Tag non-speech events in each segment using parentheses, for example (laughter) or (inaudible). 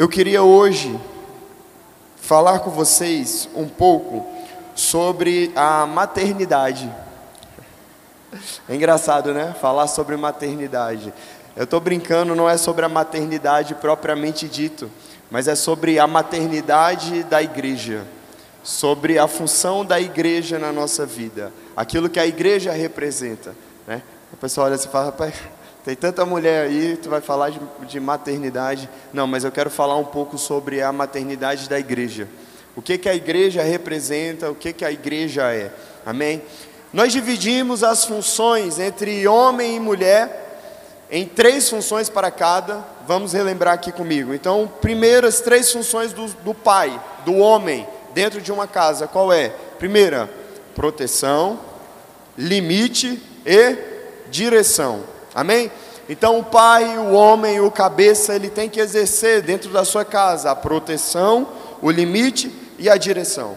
Eu queria hoje falar com vocês um pouco sobre a maternidade. É engraçado, né? Falar sobre maternidade. Eu estou brincando, não é sobre a maternidade propriamente dito, mas é sobre a maternidade da igreja, sobre a função da igreja na nossa vida, aquilo que a igreja representa. Né? O pessoal olha assim e fala, rapaz, tem tanta mulher aí, tu vai falar de, de, maternidade. Não, mas eu quero falar um pouco sobre a maternidade da igreja. O que, que a igreja representa, o que, que a igreja é. Amém? Nós dividimos as funções entre homem e mulher em três funções para cada. Vamos relembrar aqui comigo. Então, primeiro, as três funções do, do pai, do homem, dentro de uma casa. Qual é? Primeira, proteção, limite e direção. Amém? Então o pai, o homem, o cabeça, ele tem que exercer dentro da sua casa a proteção, o limite e a direção.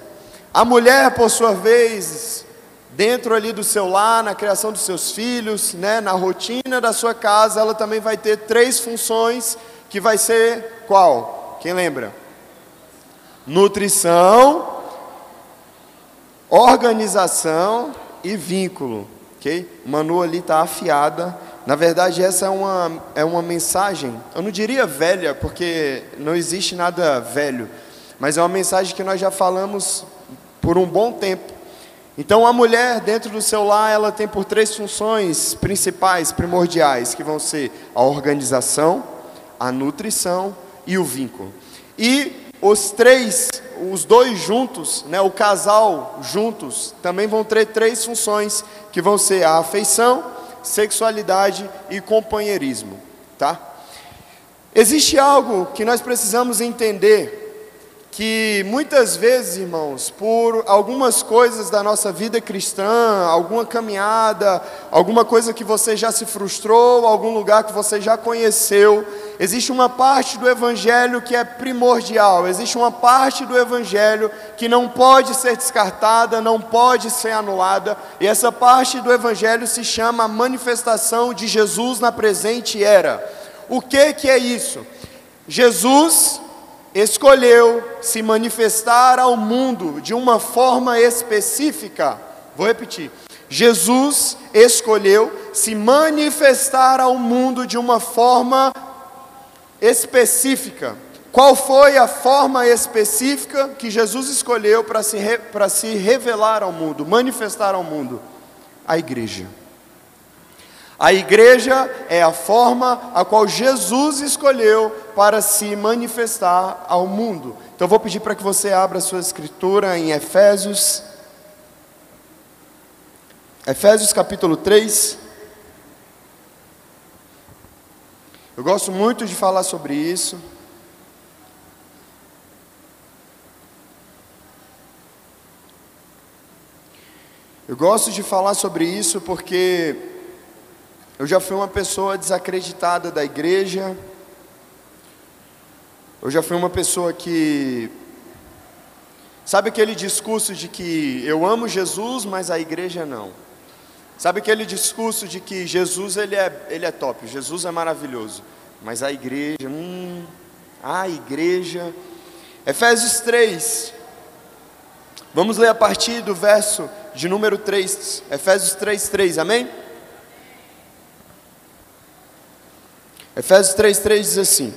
A mulher, por sua vez, dentro ali do seu lar, na criação dos seus filhos, né, na rotina da sua casa, ela também vai ter três funções que vai ser qual? Quem lembra? Nutrição, organização e vínculo, ok? Manu ali está afiada na verdade, essa é uma, é uma mensagem, eu não diria velha, porque não existe nada velho, mas é uma mensagem que nós já falamos por um bom tempo. Então, a mulher, dentro do seu lar, ela tem por três funções principais, primordiais, que vão ser a organização, a nutrição e o vínculo. E os três, os dois juntos, né, o casal juntos, também vão ter três funções, que vão ser a afeição, sexualidade e companheirismo, tá? Existe algo que nós precisamos entender que muitas vezes, irmãos, por algumas coisas da nossa vida cristã, alguma caminhada, alguma coisa que você já se frustrou, algum lugar que você já conheceu, existe uma parte do evangelho que é primordial, existe uma parte do evangelho que não pode ser descartada, não pode ser anulada, e essa parte do evangelho se chama manifestação de Jesus na presente era. O que que é isso? Jesus escolheu se manifestar ao mundo de uma forma específica. Vou repetir. Jesus escolheu se manifestar ao mundo de uma forma específica. Qual foi a forma específica que Jesus escolheu para se, para se revelar ao mundo, manifestar ao mundo? A igreja. A igreja é a forma a qual Jesus escolheu para se manifestar ao mundo. Então vou pedir para que você abra sua escritura em Efésios. Efésios capítulo 3. Eu gosto muito de falar sobre isso. Eu gosto de falar sobre isso porque eu já fui uma pessoa desacreditada da igreja. Eu já fui uma pessoa que. Sabe aquele discurso de que eu amo Jesus, mas a igreja não? Sabe aquele discurso de que Jesus ele é, ele é top, Jesus é maravilhoso, mas a igreja, hum, a igreja. Efésios 3, vamos ler a partir do verso de número 3, Efésios 3, 3, amém? Efésios 3,3 diz assim: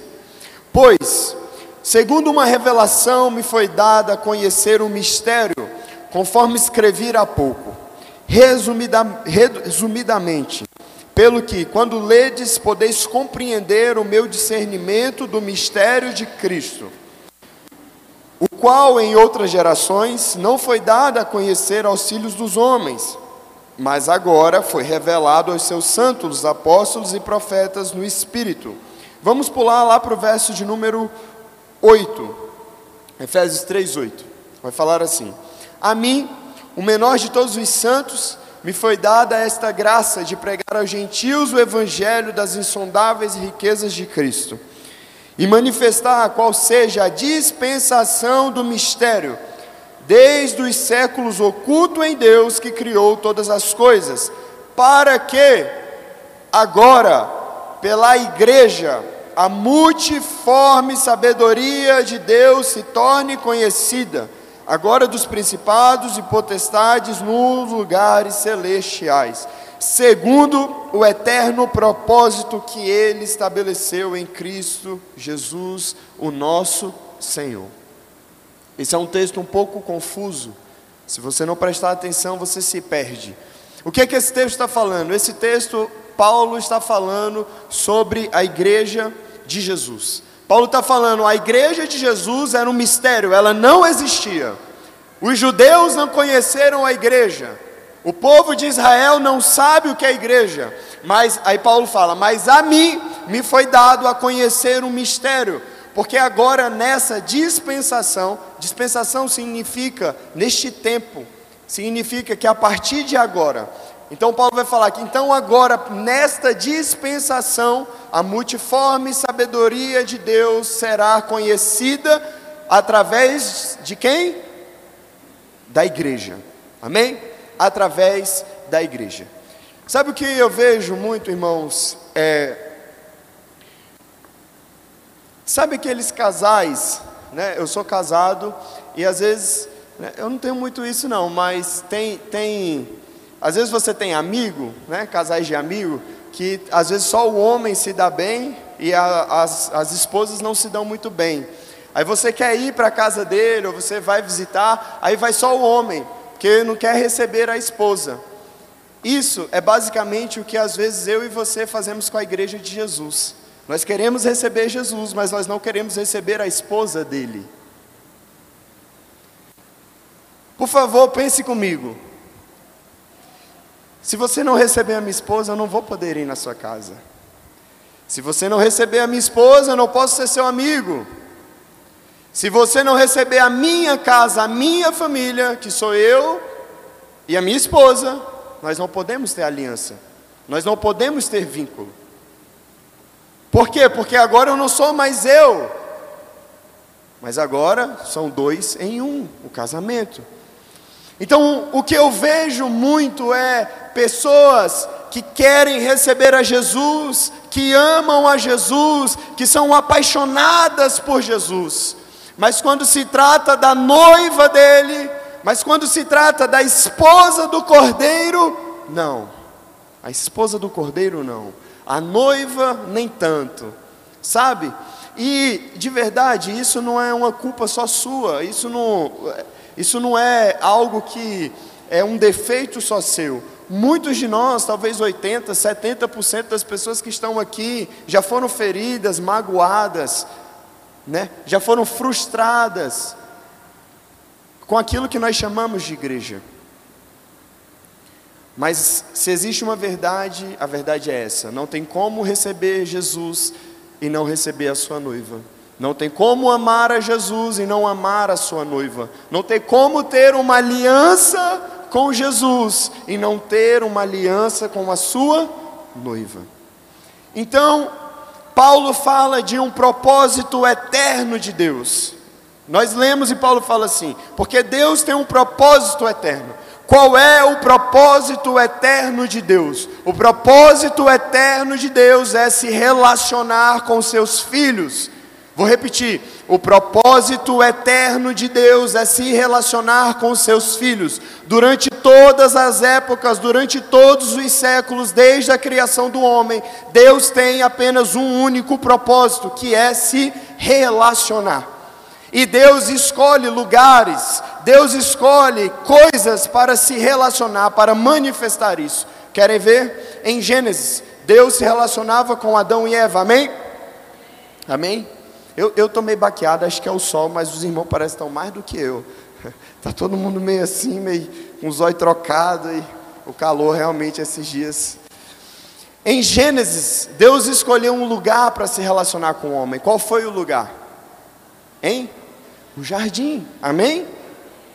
Pois, segundo uma revelação me foi dada a conhecer o mistério, conforme escrevi há pouco, resumida, resumidamente, pelo que, quando ledes, podeis compreender o meu discernimento do mistério de Cristo, o qual em outras gerações não foi dado a conhecer aos filhos dos homens mas agora foi revelado aos seus santos apóstolos e profetas no Espírito. Vamos pular lá para o verso de número 8, Efésios 3, 8. Vai falar assim: A mim, o menor de todos os santos, me foi dada esta graça de pregar aos gentios o evangelho das insondáveis riquezas de Cristo e manifestar qual seja a dispensação do mistério desde os séculos oculto em Deus que criou todas as coisas, para que agora, pela igreja, a multiforme sabedoria de Deus se torne conhecida, agora dos principados e potestades nos lugares celestiais, segundo o eterno propósito que ele estabeleceu em Cristo Jesus, o nosso Senhor. Esse é um texto um pouco confuso. Se você não prestar atenção, você se perde. O que é que esse texto está falando? Esse texto, Paulo está falando sobre a igreja de Jesus. Paulo está falando, a igreja de Jesus era um mistério, ela não existia. Os judeus não conheceram a igreja. O povo de Israel não sabe o que é a igreja. Mas aí Paulo fala: "Mas a mim me foi dado a conhecer um mistério, porque agora nessa dispensação, dispensação significa neste tempo, significa que a partir de agora, então Paulo vai falar que então agora nesta dispensação a multiforme sabedoria de Deus será conhecida através de quem? Da igreja. Amém? Através da igreja. Sabe o que eu vejo muito, irmãos? É, sabe aqueles casais, né? Eu sou casado e às vezes né? Eu não tenho muito isso não, mas tem, tem às vezes você tem amigo, né, casais de amigo, que às vezes só o homem se dá bem e a, as, as esposas não se dão muito bem. Aí você quer ir para a casa dele, ou você vai visitar, aí vai só o homem, porque não quer receber a esposa. Isso é basicamente o que às vezes eu e você fazemos com a igreja de Jesus. Nós queremos receber Jesus, mas nós não queremos receber a esposa dele. Por favor, pense comigo. Se você não receber a minha esposa, eu não vou poder ir na sua casa. Se você não receber a minha esposa, eu não posso ser seu amigo. Se você não receber a minha casa, a minha família, que sou eu e a minha esposa, nós não podemos ter aliança. Nós não podemos ter vínculo. Por quê? Porque agora eu não sou mais eu. Mas agora são dois em um, o casamento. Então, o que eu vejo muito é pessoas que querem receber a Jesus, que amam a Jesus, que são apaixonadas por Jesus, mas quando se trata da noiva dele, mas quando se trata da esposa do cordeiro, não. A esposa do cordeiro não. A noiva nem tanto. Sabe? E de verdade, isso não é uma culpa só sua, isso não isso não é algo que é um defeito só seu. Muitos de nós, talvez 80, 70% das pessoas que estão aqui já foram feridas, magoadas, né? já foram frustradas com aquilo que nós chamamos de igreja. Mas se existe uma verdade, a verdade é essa: não tem como receber Jesus e não receber a sua noiva. Não tem como amar a Jesus e não amar a sua noiva. Não tem como ter uma aliança com Jesus e não ter uma aliança com a sua noiva. Então, Paulo fala de um propósito eterno de Deus. Nós lemos e Paulo fala assim: porque Deus tem um propósito eterno. Qual é o propósito eterno de Deus? O propósito eterno de Deus é se relacionar com seus filhos Vou repetir: o propósito eterno de Deus é se relacionar com seus filhos durante todas as épocas, durante todos os séculos, desde a criação do homem. Deus tem apenas um único propósito, que é se relacionar. E Deus escolhe lugares, Deus escolhe coisas para se relacionar, para manifestar isso. Querem ver? Em Gênesis, Deus se relacionava com Adão e Eva, amém? Amém? Eu, tomei baqueada, acho que é o sol, mas os irmãos parecem estar mais do que eu. Está (laughs) todo mundo meio assim, meio com os olhos trocados, e o calor realmente esses dias. Em Gênesis, Deus escolheu um lugar para se relacionar com o homem. Qual foi o lugar? Hein? O jardim. Amém?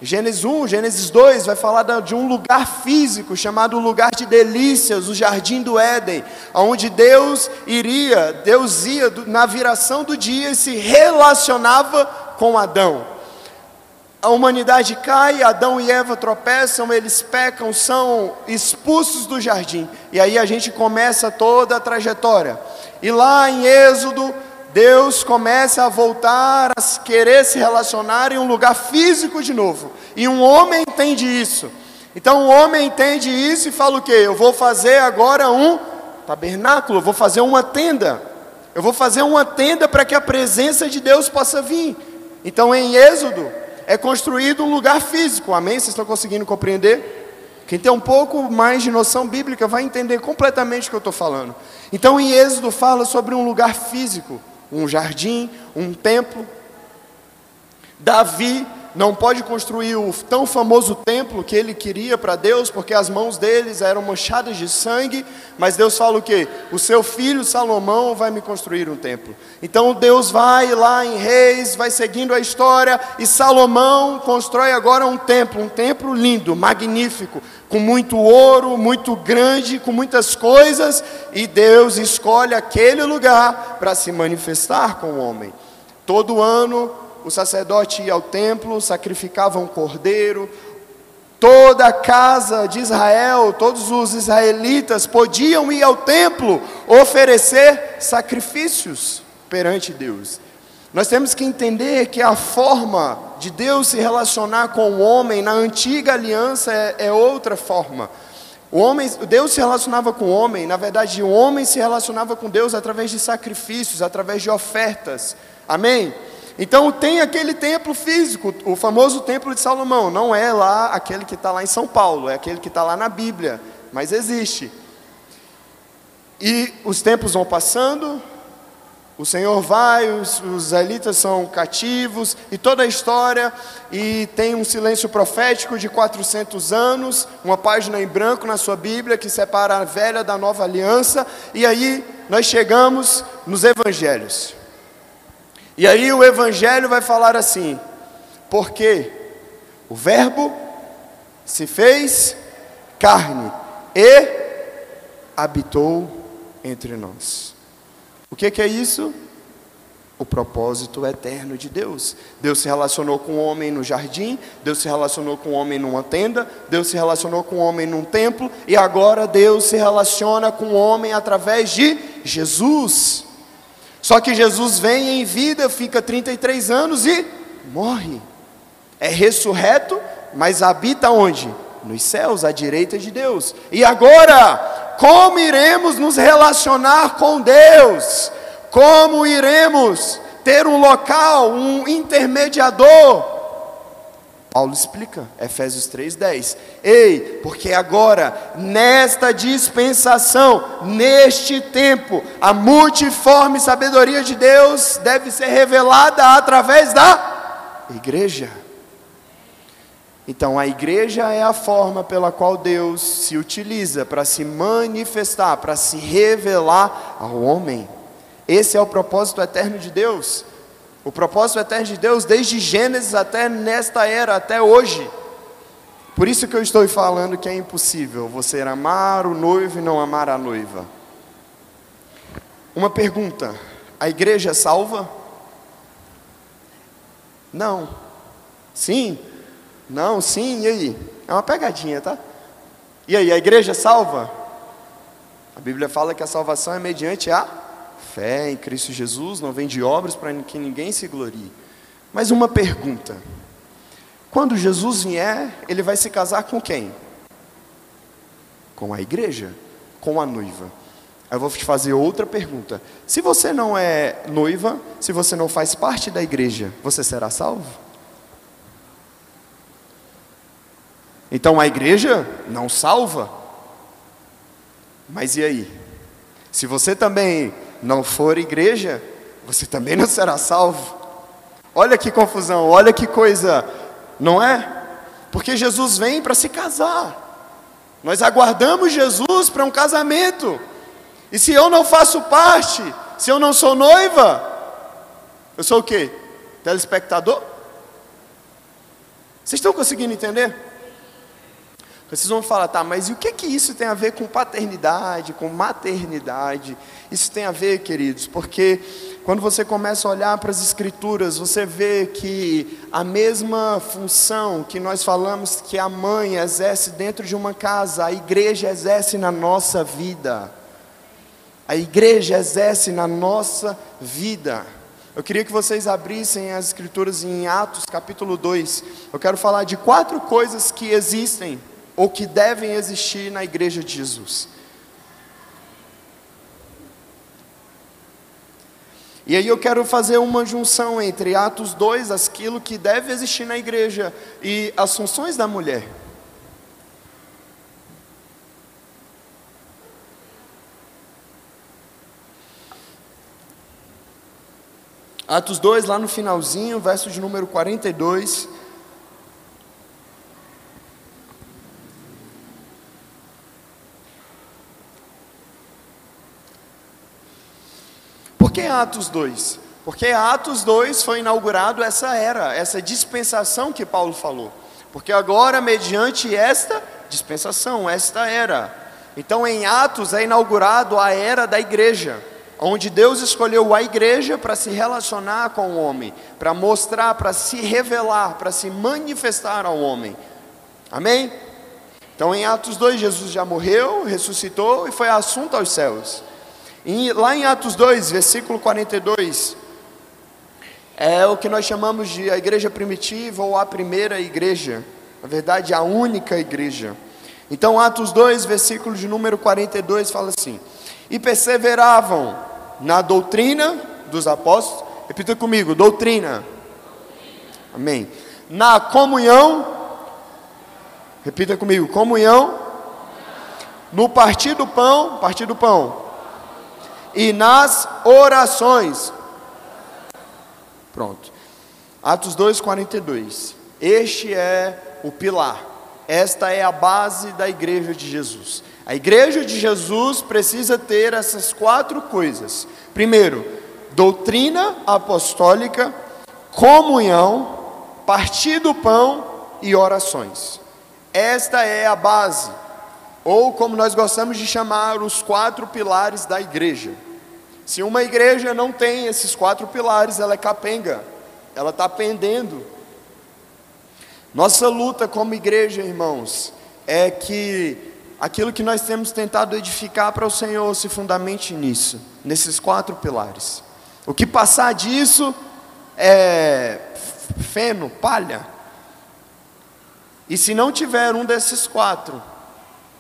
Gênesis 1, Gênesis 2 vai falar de um lugar físico chamado lugar de delícias, o jardim do Éden, onde Deus iria, Deus ia na viração do dia e se relacionava com Adão. A humanidade cai, Adão e Eva tropeçam, eles pecam, são expulsos do jardim. E aí a gente começa toda a trajetória. E lá em Êxodo Deus começa a voltar a querer se relacionar em um lugar físico de novo. E um homem entende isso. Então o homem entende isso e fala o quê? Eu vou fazer agora um tabernáculo, vou fazer uma tenda. Eu vou fazer uma tenda para que a presença de Deus possa vir. Então em Êxodo é construído um lugar físico. Amém? Vocês estão conseguindo compreender? Quem tem um pouco mais de noção bíblica vai entender completamente o que eu estou falando. Então em Êxodo fala sobre um lugar físico um jardim, um templo. Davi não pode construir o tão famoso templo que ele queria para Deus, porque as mãos deles eram manchadas de sangue, mas Deus fala o quê? O seu filho Salomão vai me construir um templo. Então Deus vai lá em Reis, vai seguindo a história, e Salomão constrói agora um templo, um templo lindo, magnífico, com muito ouro, muito grande, com muitas coisas, e Deus escolhe aquele lugar para se manifestar com o homem. Todo ano o sacerdote ia ao templo, sacrificava um cordeiro, toda a casa de Israel, todos os israelitas podiam ir ao templo oferecer sacrifícios perante Deus. Nós temos que entender que a forma de Deus se relacionar com o homem na antiga aliança é, é outra forma. O homem, Deus se relacionava com o homem, na verdade, o homem se relacionava com Deus através de sacrifícios, através de ofertas. Amém? Então tem aquele templo físico, o famoso templo de Salomão. Não é lá aquele que está lá em São Paulo, é aquele que está lá na Bíblia, mas existe. E os tempos vão passando, o Senhor vai, os, israelitas são cativos, e toda a história, e tem um silêncio profético de 400 anos, uma página em branco na sua Bíblia que separa a velha da nova aliança, e aí nós chegamos nos evangelhos. E aí o Evangelho vai falar assim: porque o Verbo se fez carne e habitou entre nós. O que, que é isso? O propósito eterno de Deus. Deus se relacionou com o homem no jardim, Deus se relacionou com o homem numa tenda, Deus se relacionou com o homem num templo, e agora Deus se relaciona com o homem através de Jesus. Só que Jesus vem em vida, fica 33 anos e morre. É ressurreto, mas habita onde? Nos céus, à direita de Deus. E agora, como iremos nos relacionar com Deus? Como iremos ter um local, um intermediador? Paulo explica, Efésios 3:10. Ei, porque agora, nesta dispensação, neste tempo, a multiforme sabedoria de Deus deve ser revelada através da igreja. Então, a igreja é a forma pela qual Deus se utiliza para se manifestar, para se revelar ao homem. Esse é o propósito eterno de Deus. O propósito eterno de Deus, desde Gênesis até nesta era, até hoje. Por isso que eu estou falando que é impossível você amar o noivo e não amar a noiva. Uma pergunta: a igreja é salva? Não. Sim? Não, sim, e aí? É uma pegadinha, tá? E aí, a igreja salva? A Bíblia fala que a salvação é mediante a fé em Cristo Jesus, não vem de obras para que ninguém se glorie. Mas uma pergunta: quando Jesus vier, ele vai se casar com quem? Com a igreja, com a noiva. Eu vou te fazer outra pergunta. Se você não é noiva, se você não faz parte da igreja, você será salvo? Então a igreja não salva. Mas e aí? Se você também não for igreja, você também não será salvo. Olha que confusão, olha que coisa, não é? Porque Jesus vem para se casar. Nós aguardamos Jesus para um casamento. E se eu não faço parte, se eu não sou noiva, eu sou o quê? Telespectador? Vocês estão conseguindo entender? Vocês vão falar, tá, mas e o que que isso tem a ver com paternidade, com maternidade? Isso tem a ver, queridos, porque quando você começa a olhar para as escrituras, você vê que a mesma função que nós falamos que a mãe exerce dentro de uma casa, a igreja exerce na nossa vida. a igreja exerce na nossa vida. Eu queria que vocês abrissem as escrituras em Atos capítulo 2. Eu quero falar de quatro coisas que existem ou que devem existir na igreja de Jesus. E aí eu quero fazer uma junção entre Atos 2, aquilo que deve existir na igreja, e as funções da mulher. Atos 2, lá no finalzinho, verso de número 42. Por que Atos 2? Porque Atos 2 foi inaugurado essa era, essa dispensação que Paulo falou. Porque agora, mediante esta dispensação, esta era. Então, em Atos é inaugurado a era da igreja, onde Deus escolheu a igreja para se relacionar com o homem, para mostrar, para se revelar, para se manifestar ao homem. Amém? Então, em Atos 2, Jesus já morreu, ressuscitou e foi assunto aos céus. E lá em Atos 2, versículo 42, é o que nós chamamos de a igreja primitiva ou a primeira igreja, na verdade, a única igreja. Então, Atos 2, versículo de número 42 fala assim: E perseveravam na doutrina dos apóstolos, repita comigo: doutrina, amém. Na comunhão, repita comigo: comunhão, no partir do pão, partir do pão, e nas orações. Pronto. Atos 2:42. Este é o pilar. Esta é a base da igreja de Jesus. A igreja de Jesus precisa ter essas quatro coisas. Primeiro, doutrina apostólica, comunhão, partir do pão e orações. Esta é a base ou como nós gostamos de chamar, os quatro pilares da igreja. Se uma igreja não tem esses quatro pilares, ela é capenga, ela está pendendo. Nossa luta como igreja, irmãos, é que aquilo que nós temos tentado edificar para o Senhor se fundamente nisso, nesses quatro pilares. O que passar disso é feno, palha. E se não tiver um desses quatro,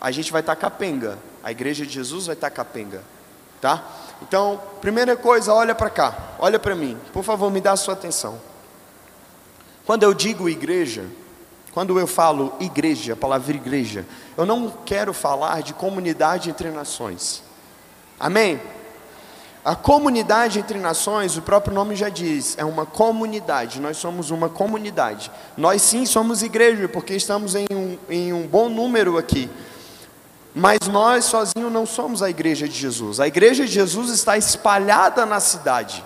a gente vai estar capenga. A igreja de Jesus vai estar capenga, tá? Então, primeira coisa, olha para cá, olha para mim. Por favor, me dá a sua atenção. Quando eu digo igreja, quando eu falo igreja, a palavra igreja, eu não quero falar de comunidade entre nações. Amém? A comunidade entre nações, o próprio nome já diz, é uma comunidade, nós somos uma comunidade. Nós sim somos igreja, porque estamos em um, em um bom número aqui. Mas nós sozinhos não somos a igreja de Jesus. A igreja de Jesus está espalhada na cidade.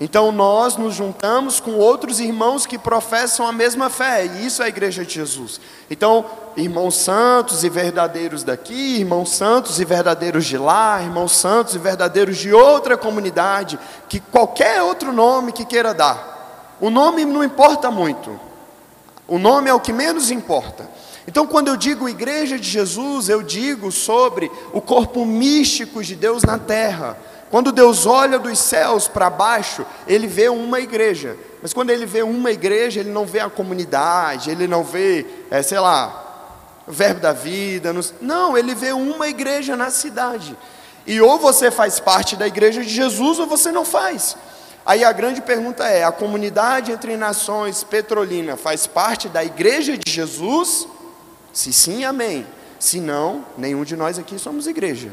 Então nós nos juntamos com outros irmãos que professam a mesma fé, e isso é a igreja de Jesus. Então, irmãos santos e verdadeiros daqui, irmãos santos e verdadeiros de lá, irmãos santos e verdadeiros de outra comunidade, que qualquer outro nome que queira dar. O nome não importa muito. O nome é o que menos importa. Então, quando eu digo igreja de Jesus, eu digo sobre o corpo místico de Deus na terra. Quando Deus olha dos céus para baixo, ele vê uma igreja. Mas quando ele vê uma igreja, ele não vê a comunidade, ele não vê, é, sei lá, o verbo da vida. Não, ele vê uma igreja na cidade. E ou você faz parte da igreja de Jesus ou você não faz. Aí a grande pergunta é: a comunidade entre nações petrolina faz parte da igreja de Jesus? Se sim, amém. Se não, nenhum de nós aqui somos igreja.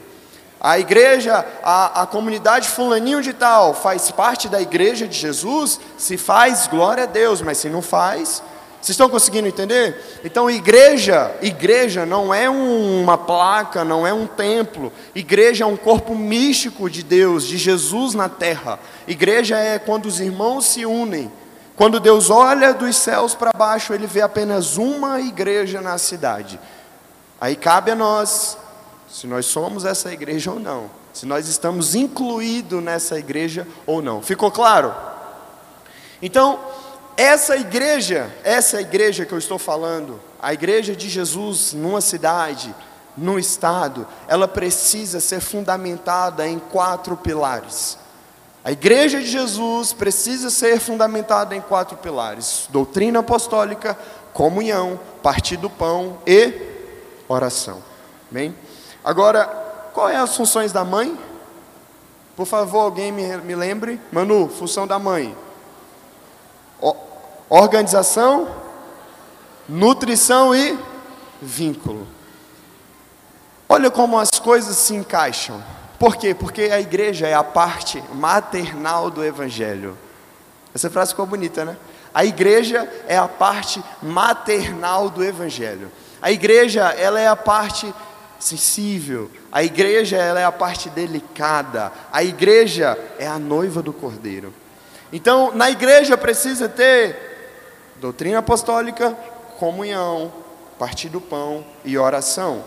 A igreja, a, a comunidade fulaninho de tal, faz parte da igreja de Jesus? Se faz, glória a Deus, mas se não faz, vocês estão conseguindo entender? Então, igreja, igreja não é uma placa, não é um templo. Igreja é um corpo místico de Deus, de Jesus na terra. Igreja é quando os irmãos se unem quando Deus olha dos céus para baixo, ele vê apenas uma igreja na cidade. Aí cabe a nós, se nós somos essa igreja ou não, se nós estamos incluídos nessa igreja ou não. Ficou claro? Então, essa igreja, essa igreja que eu estou falando, a igreja de Jesus numa cidade, no Estado, ela precisa ser fundamentada em quatro pilares. A igreja de Jesus precisa ser fundamentada em quatro pilares: doutrina apostólica, comunhão, partir do pão e oração. Bem? Agora, qual é as funções da mãe? Por favor, alguém me, me lembre. Manu, função da mãe: organização, nutrição e vínculo. Olha como as coisas se encaixam. Por quê? Porque a igreja é a parte maternal do evangelho. Essa frase ficou bonita, né? A igreja é a parte maternal do evangelho. A igreja, ela é a parte sensível. A igreja, ela é a parte delicada. A igreja é a noiva do cordeiro. Então, na igreja precisa ter doutrina apostólica, comunhão, partir do pão e oração.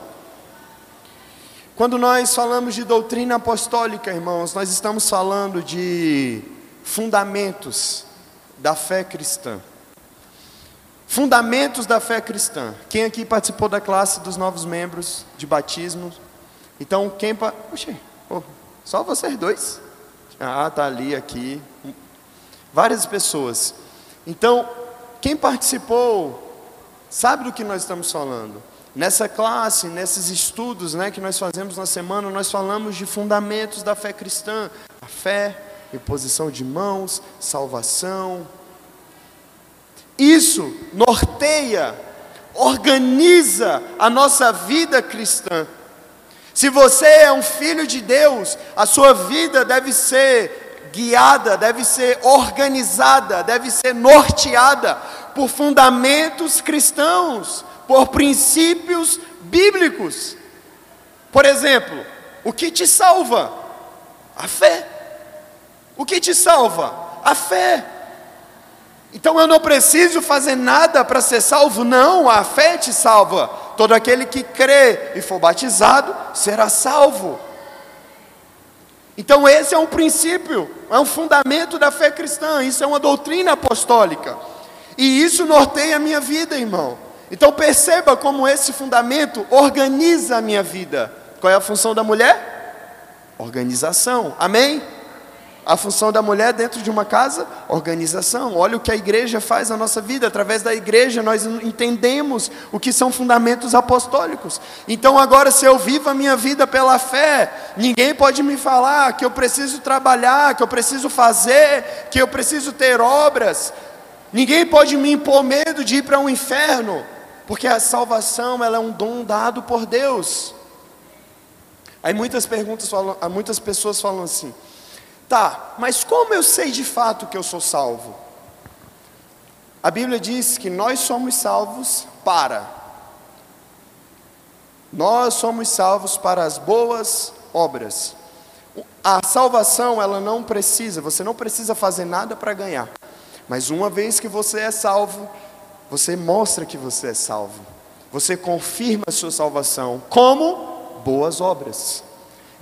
Quando nós falamos de doutrina apostólica, irmãos, nós estamos falando de fundamentos da fé cristã. Fundamentos da fé cristã. Quem aqui participou da classe dos novos membros de batismo? Então, quem. Pa... Oxê, oh, só vocês dois? Ah, tá ali, aqui. Várias pessoas. Então, quem participou, sabe do que nós estamos falando. Nessa classe, nesses estudos né, que nós fazemos na semana, nós falamos de fundamentos da fé cristã: a fé, imposição de mãos, salvação. Isso norteia, organiza a nossa vida cristã. Se você é um filho de Deus, a sua vida deve ser guiada, deve ser organizada, deve ser norteada por fundamentos cristãos por princípios bíblicos. Por exemplo, o que te salva? A fé. O que te salva? A fé. Então eu não preciso fazer nada para ser salvo, não, a fé te salva. Todo aquele que crê e for batizado será salvo. Então esse é um princípio, é um fundamento da fé cristã, isso é uma doutrina apostólica. E isso norteia a minha vida, irmão. Então perceba como esse fundamento organiza a minha vida. Qual é a função da mulher? Organização. Amém? A função da mulher dentro de uma casa? Organização. Olha o que a igreja faz na nossa vida. Através da igreja nós entendemos o que são fundamentos apostólicos. Então agora, se eu vivo a minha vida pela fé, ninguém pode me falar que eu preciso trabalhar, que eu preciso fazer, que eu preciso ter obras. Ninguém pode me impor medo de ir para um inferno. Porque a salvação ela é um dom dado por Deus. Aí muitas perguntas falam, muitas pessoas falam assim: "Tá, mas como eu sei de fato que eu sou salvo?" A Bíblia diz que nós somos salvos para nós somos salvos para as boas obras. A salvação, ela não precisa, você não precisa fazer nada para ganhar. Mas uma vez que você é salvo, você mostra que você é salvo. Você confirma a sua salvação. Como? Boas obras.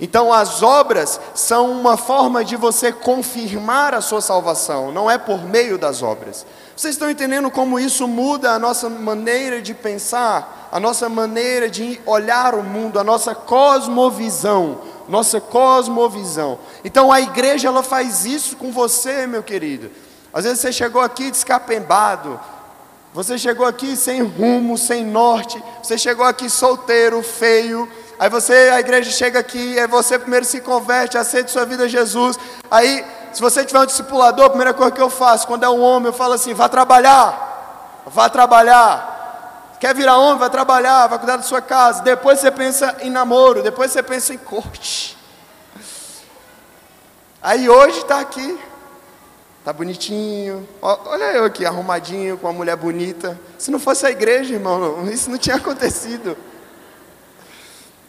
Então, as obras são uma forma de você confirmar a sua salvação, não é por meio das obras. Vocês estão entendendo como isso muda a nossa maneira de pensar, a nossa maneira de olhar o mundo, a nossa cosmovisão, nossa cosmovisão. Então, a igreja ela faz isso com você, meu querido. Às vezes você chegou aqui descapembado, você chegou aqui sem rumo, sem norte. Você chegou aqui solteiro, feio. Aí você, a igreja chega aqui, aí você primeiro se converte, aceita sua vida a Jesus. Aí, se você tiver um discipulador, a primeira coisa que eu faço, quando é um homem, eu falo assim: vá trabalhar, vá trabalhar. Quer virar homem? Vai trabalhar, vai cuidar da sua casa. Depois você pensa em namoro, depois você pensa em corte. Aí hoje está aqui, Tá bonitinho. Olha eu aqui, arrumadinho, com uma mulher bonita. Se não fosse a igreja, irmão, (laughs) isso não tinha acontecido.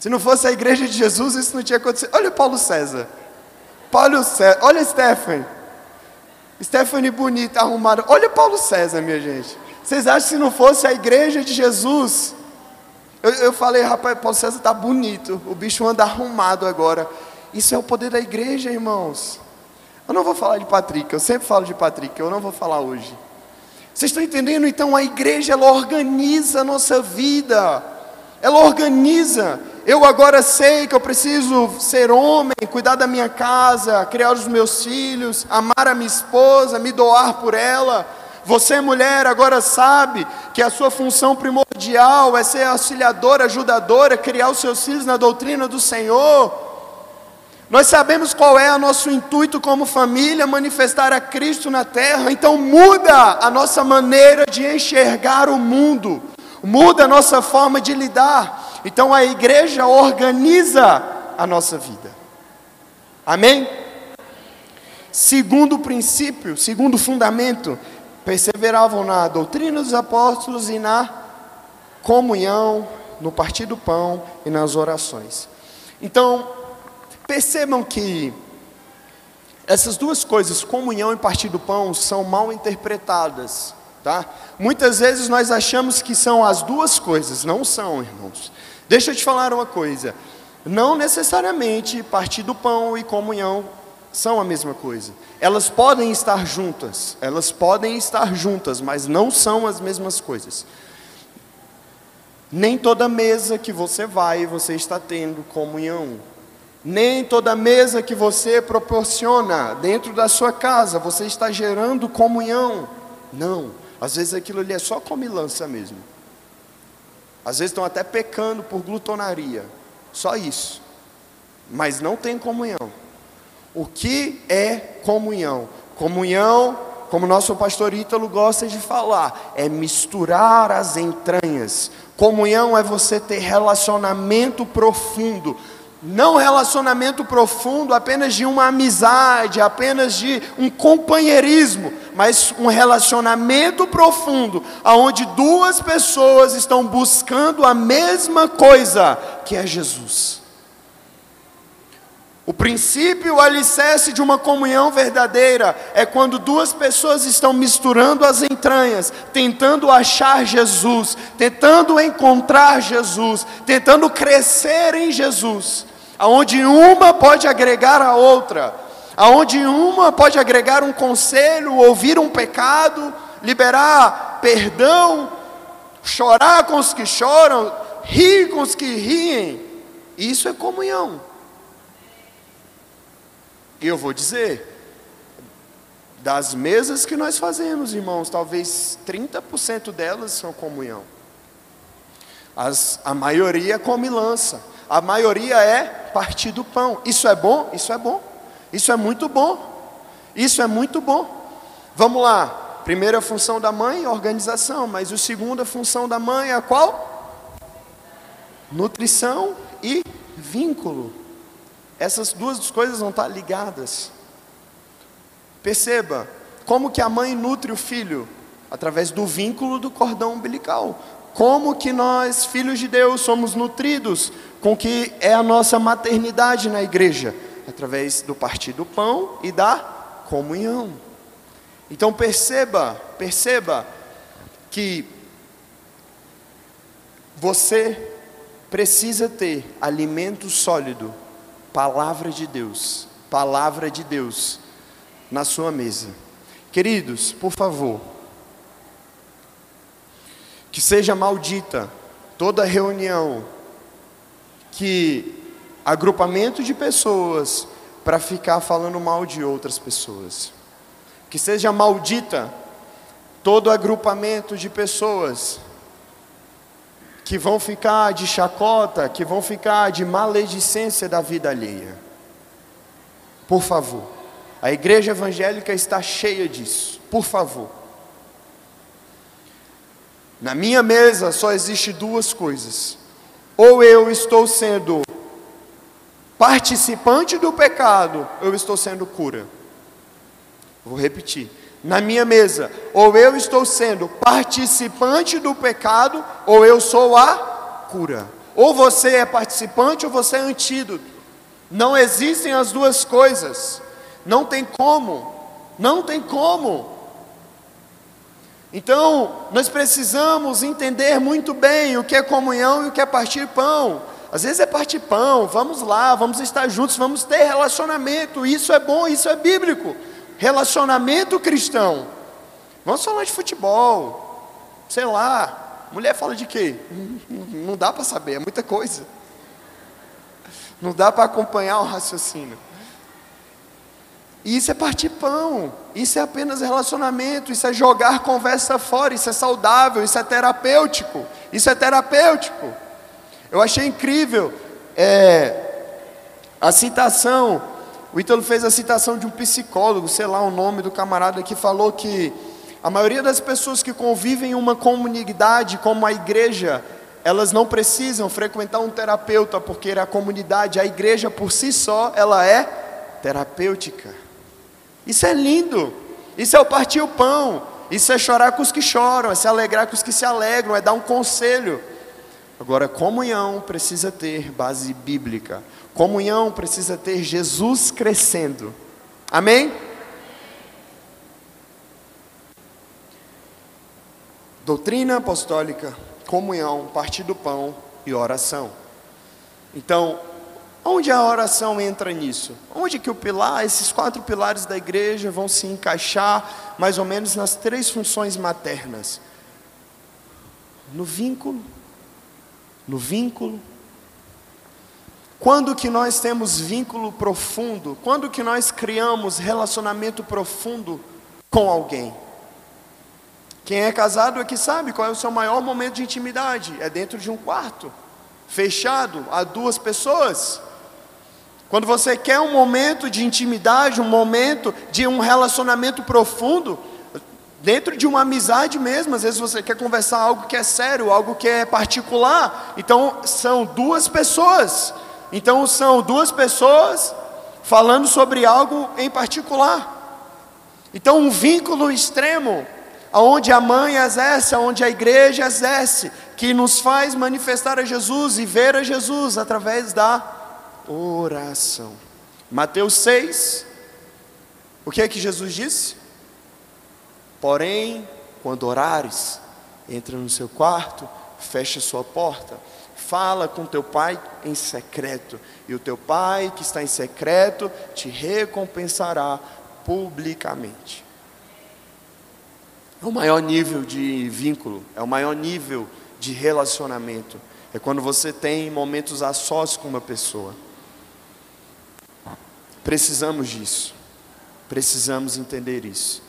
Se não fosse a igreja de Jesus, isso não tinha acontecido. Olha Paulo César. Paulo César. Olha Stephanie. Stephanie bonita, arrumada. Olha Paulo César, minha gente. Vocês acham que se não fosse a igreja de Jesus? Eu, eu falei, rapaz, Paulo César tá bonito. O bicho anda arrumado agora. Isso é o poder da igreja, irmãos. Eu não vou falar de Patrick, eu sempre falo de Patrick, eu não vou falar hoje. Vocês estão entendendo? Então a igreja ela organiza a nossa vida. Ela organiza. Eu agora sei que eu preciso ser homem, cuidar da minha casa, criar os meus filhos, amar a minha esposa, me doar por ela. Você, mulher, agora sabe que a sua função primordial é ser auxiliadora, ajudadora, criar os seus filhos na doutrina do Senhor. Nós sabemos qual é o nosso intuito como família, manifestar a Cristo na terra, então muda a nossa maneira de enxergar o mundo, muda a nossa forma de lidar. Então a igreja organiza a nossa vida. Amém? Segundo princípio, segundo fundamento, perseveravam na doutrina dos apóstolos e na comunhão, no partir do pão e nas orações. Então, percebam que essas duas coisas, comunhão e partir do pão, são mal interpretadas, tá? Muitas vezes nós achamos que são as duas coisas, não são, irmãos. Deixa eu te falar uma coisa. Não necessariamente partir do pão e comunhão são a mesma coisa. Elas podem estar juntas, elas podem estar juntas, mas não são as mesmas coisas. Nem toda mesa que você vai, você está tendo comunhão. Nem toda mesa que você proporciona dentro da sua casa, você está gerando comunhão. Não, às vezes aquilo ali é só comilança mesmo. Às vezes estão até pecando por glutonaria, só isso. Mas não tem comunhão. O que é comunhão? Comunhão, como nosso pastor Ítalo gosta de falar, é misturar as entranhas. Comunhão é você ter relacionamento profundo. Não relacionamento profundo apenas de uma amizade, apenas de um companheirismo, mas um relacionamento profundo, aonde duas pessoas estão buscando a mesma coisa, que é Jesus. O princípio, o alicerce de uma comunhão verdadeira é quando duas pessoas estão misturando as entranhas, tentando achar Jesus, tentando encontrar Jesus, tentando crescer em Jesus, aonde uma pode agregar a outra, aonde uma pode agregar um conselho, ouvir um pecado, liberar perdão, chorar com os que choram, rir com os que riem. Isso é comunhão. E eu vou dizer, das mesas que nós fazemos, irmãos, talvez 30% delas são comunhão. As, a maioria come lança. A maioria é partir do pão. Isso é bom? Isso é bom. Isso é muito bom. Isso é muito bom. Vamos lá. Primeira função da mãe, organização. Mas a segunda função da mãe é qual? Nutrição e vínculo. Essas duas coisas não estão ligadas. Perceba como que a mãe nutre o filho através do vínculo do cordão umbilical. Como que nós, filhos de Deus, somos nutridos com que é a nossa maternidade na igreja, através do partir do pão e da comunhão. Então perceba, perceba que você precisa ter alimento sólido palavra de Deus, palavra de Deus na sua mesa. Queridos, por favor, que seja maldita toda reunião que agrupamento de pessoas para ficar falando mal de outras pessoas. Que seja maldita todo agrupamento de pessoas que vão ficar de chacota, que vão ficar de maledicência da vida alheia. Por favor, a igreja evangélica está cheia disso. Por favor. Na minha mesa só existe duas coisas. Ou eu estou sendo participante do pecado, eu estou sendo cura. Vou repetir na minha mesa, ou eu estou sendo participante do pecado, ou eu sou a cura. Ou você é participante, ou você é antídoto. Não existem as duas coisas. Não tem como. Não tem como. Então, nós precisamos entender muito bem o que é comunhão e o que é partir pão. Às vezes é partir pão, vamos lá, vamos estar juntos, vamos ter relacionamento. Isso é bom, isso é bíblico relacionamento cristão. Vamos falar de futebol, sei lá. Mulher fala de quê? Não dá para saber, é muita coisa. Não dá para acompanhar o raciocínio. E isso é partir pão, isso é apenas relacionamento, isso é jogar conversa fora, isso é saudável, isso é terapêutico, isso é terapêutico. Eu achei incrível é, a citação, o Ítalo fez a citação de um psicólogo, sei lá o nome do camarada que falou que a maioria das pessoas que convivem em uma comunidade como a igreja, elas não precisam frequentar um terapeuta, porque a comunidade, a igreja por si só, ela é terapêutica. Isso é lindo. Isso é o partir o pão. Isso é chorar com os que choram, é se alegrar com os que se alegram, é dar um conselho. Agora, comunhão precisa ter base bíblica. Comunhão precisa ter Jesus crescendo. Amém? Doutrina apostólica, comunhão, partir do pão e oração. Então, Onde a oração entra nisso? Onde que o pilar, esses quatro pilares da igreja vão se encaixar mais ou menos nas três funções maternas? No vínculo, no vínculo. Quando que nós temos vínculo profundo? Quando que nós criamos relacionamento profundo com alguém? Quem é casado é que sabe qual é o seu maior momento de intimidade. É dentro de um quarto, fechado, a duas pessoas. Quando você quer um momento de intimidade, um momento de um relacionamento profundo, dentro de uma amizade mesmo, às vezes você quer conversar algo que é sério, algo que é particular. Então são duas pessoas. Então são duas pessoas falando sobre algo em particular. Então um vínculo extremo, aonde a mãe exerce, aonde a igreja exerce, que nos faz manifestar a Jesus e ver a Jesus através da oração. Mateus 6, o que é que Jesus disse? Porém, quando orares, entra no seu quarto, fecha sua porta, fala com teu pai em secreto, e o teu pai que está em secreto te recompensará publicamente. É o maior nível de vínculo, é o maior nível de relacionamento. É quando você tem momentos a sós com uma pessoa. Precisamos disso. Precisamos entender isso.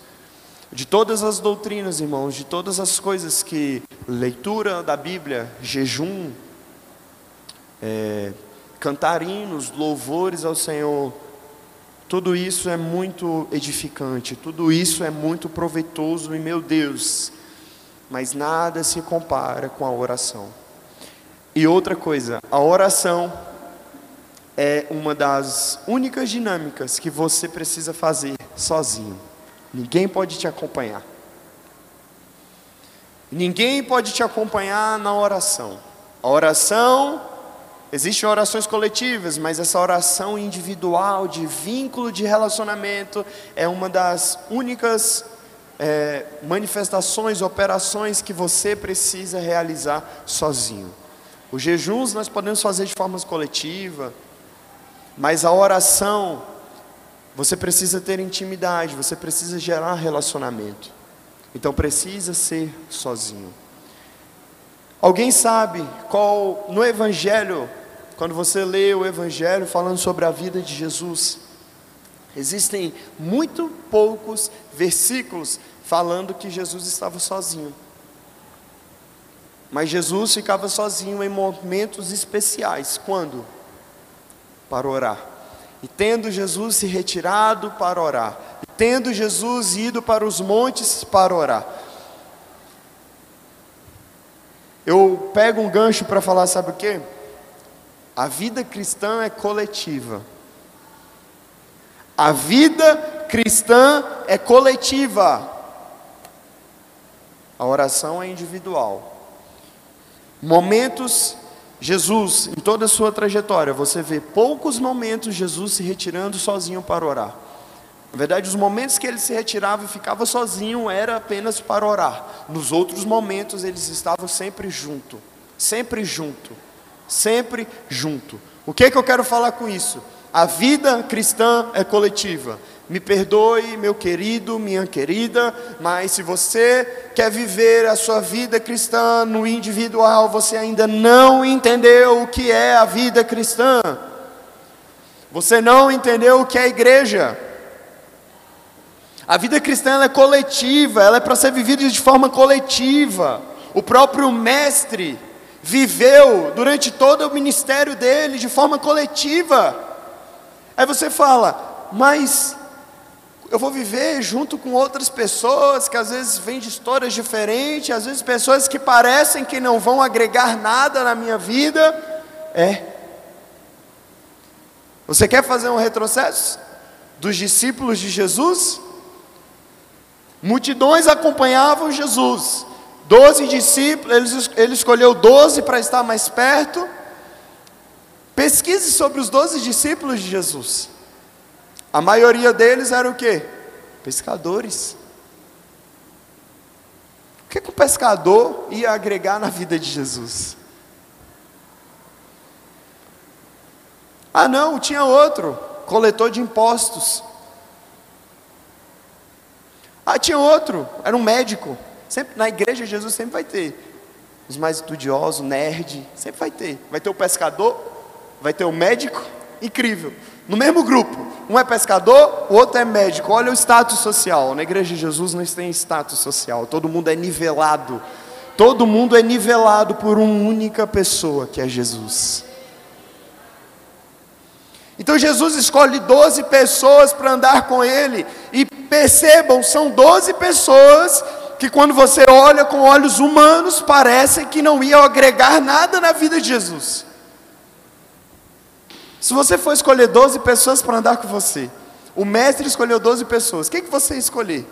De todas as doutrinas, irmãos, de todas as coisas que leitura da Bíblia, jejum, é, cantar hinos, louvores ao Senhor, tudo isso é muito edificante, tudo isso é muito proveitoso e meu Deus, mas nada se compara com a oração. E outra coisa, a oração é uma das únicas dinâmicas que você precisa fazer sozinho. Ninguém pode te acompanhar. Ninguém pode te acompanhar na oração. A oração, existem orações coletivas, mas essa oração individual, de vínculo de relacionamento, é uma das únicas é, manifestações, operações que você precisa realizar sozinho. Os jejuns nós podemos fazer de forma coletiva, mas a oração, você precisa ter intimidade, você precisa gerar relacionamento. Então precisa ser sozinho. Alguém sabe qual no evangelho, quando você lê o evangelho falando sobre a vida de Jesus, existem muito poucos versículos falando que Jesus estava sozinho. Mas Jesus ficava sozinho em momentos especiais. Quando? Para orar. E tendo Jesus se retirado para orar, e tendo Jesus ido para os montes para orar. Eu pego um gancho para falar, sabe o que? A vida cristã é coletiva. A vida cristã é coletiva. A oração é individual. Momentos Jesus, em toda a sua trajetória, você vê poucos momentos Jesus se retirando sozinho para orar. Na verdade, os momentos que ele se retirava e ficava sozinho era apenas para orar. Nos outros momentos, eles estavam sempre junto, sempre junto, sempre junto. O que é que eu quero falar com isso? A vida cristã é coletiva. Me perdoe, meu querido, minha querida, mas se você quer viver a sua vida cristã no individual, você ainda não entendeu o que é a vida cristã. Você não entendeu o que é igreja. A vida cristã é coletiva, ela é para ser vivida de forma coletiva. O próprio mestre viveu durante todo o ministério dele de forma coletiva. Aí você fala, mas eu vou viver junto com outras pessoas que às vezes vêm de histórias diferentes, às vezes pessoas que parecem que não vão agregar nada na minha vida. É. Você quer fazer um retrocesso dos discípulos de Jesus? Multidões acompanhavam Jesus. Doze discípulos, ele, ele escolheu doze para estar mais perto. Pesquise sobre os doze discípulos de Jesus. A maioria deles era o quê? Pescadores. O que, que o pescador ia agregar na vida de Jesus? Ah, não, tinha outro, coletor de impostos. Ah, tinha outro, era um médico. Sempre na igreja Jesus sempre vai ter os mais estudiosos, nerd, sempre vai ter. Vai ter o pescador, vai ter o médico, incrível. No mesmo grupo, um é pescador, o outro é médico. Olha o status social. Na igreja de Jesus não tem status social. Todo mundo é nivelado. Todo mundo é nivelado por uma única pessoa, que é Jesus. Então Jesus escolhe 12 pessoas para andar com ele. E percebam, são 12 pessoas que quando você olha com olhos humanos, parecem que não iam agregar nada na vida de Jesus. Se você for escolher 12 pessoas para andar com você, o mestre escolheu 12 pessoas, quem que você escolher?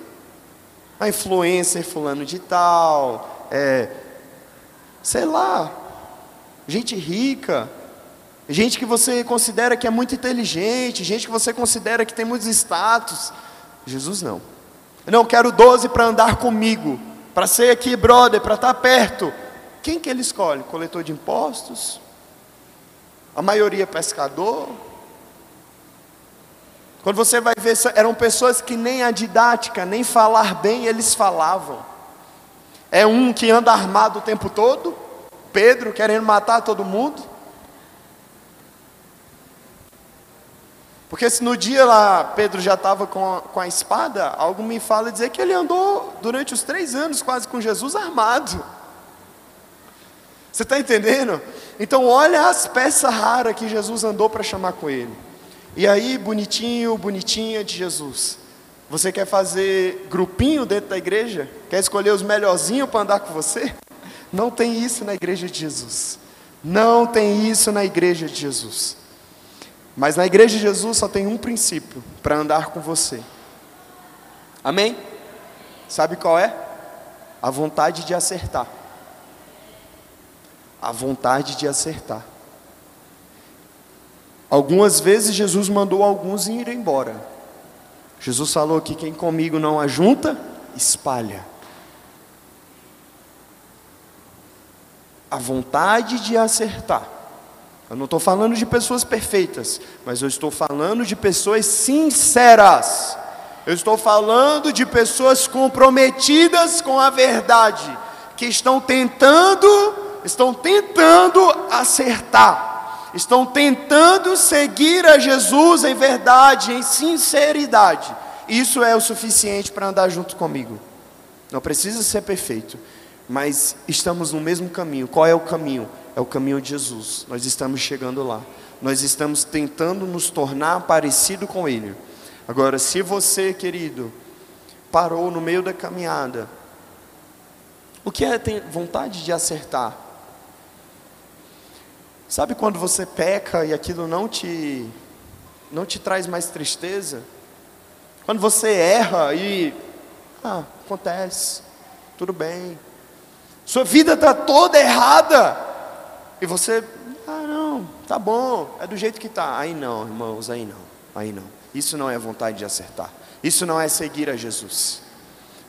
A influencer fulano de tal, é, sei lá, gente rica, gente que você considera que é muito inteligente, gente que você considera que tem muitos status. Jesus não. Eu não quero 12 para andar comigo, para ser aqui brother, para estar perto. Quem que ele escolhe? Coletor de impostos? A maioria pescador. Quando você vai ver, eram pessoas que nem a didática, nem falar bem eles falavam. É um que anda armado o tempo todo, Pedro querendo matar todo mundo. Porque se no dia lá Pedro já estava com, a, com a espada, algo me fala dizer que ele andou durante os três anos quase com Jesus armado. Você está entendendo? Então, olha as peças raras que Jesus andou para chamar com ele. E aí, bonitinho, bonitinha de Jesus. Você quer fazer grupinho dentro da igreja? Quer escolher os melhorzinhos para andar com você? Não tem isso na igreja de Jesus. Não tem isso na igreja de Jesus. Mas na igreja de Jesus só tem um princípio para andar com você. Amém? Sabe qual é? A vontade de acertar a vontade de acertar. Algumas vezes Jesus mandou alguns ir embora. Jesus falou que quem comigo não ajunta, espalha. A vontade de acertar. Eu não estou falando de pessoas perfeitas, mas eu estou falando de pessoas sinceras. Eu estou falando de pessoas comprometidas com a verdade, que estão tentando estão tentando acertar, estão tentando seguir a Jesus em verdade, em sinceridade. Isso é o suficiente para andar junto comigo. Não precisa ser perfeito, mas estamos no mesmo caminho. Qual é o caminho? É o caminho de Jesus. Nós estamos chegando lá. Nós estamos tentando nos tornar parecido com Ele. Agora, se você, querido, parou no meio da caminhada, o que é ter vontade de acertar? Sabe quando você peca e aquilo não te não te traz mais tristeza? Quando você erra e ah, acontece, tudo bem. Sua vida está toda errada e você ah não, tá bom, é do jeito que tá. Aí não, irmãos, aí não, aí não. Isso não é vontade de acertar. Isso não é seguir a Jesus.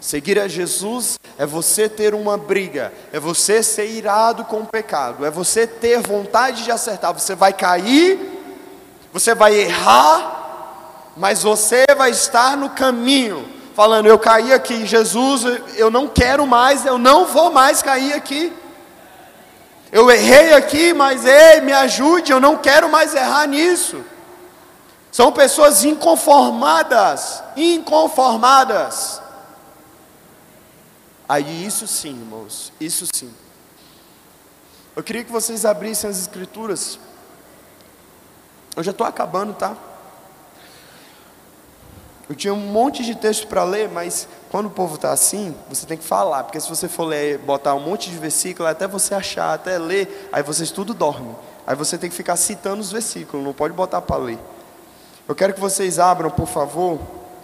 Seguir a Jesus é você ter uma briga, é você ser irado com o pecado, é você ter vontade de acertar. Você vai cair, você vai errar, mas você vai estar no caminho, falando: Eu caí aqui, Jesus, eu não quero mais, eu não vou mais cair aqui. Eu errei aqui, mas ei, me ajude, eu não quero mais errar nisso. São pessoas inconformadas, inconformadas. Aí isso sim, irmãos, isso sim. Eu queria que vocês abrissem as escrituras. Eu já estou acabando, tá? Eu tinha um monte de texto para ler, mas quando o povo está assim, você tem que falar, porque se você for ler, botar um monte de versículo, até você achar, até ler, aí vocês tudo dormem. Aí você tem que ficar citando os versículos, não pode botar para ler. Eu quero que vocês abram, por favor,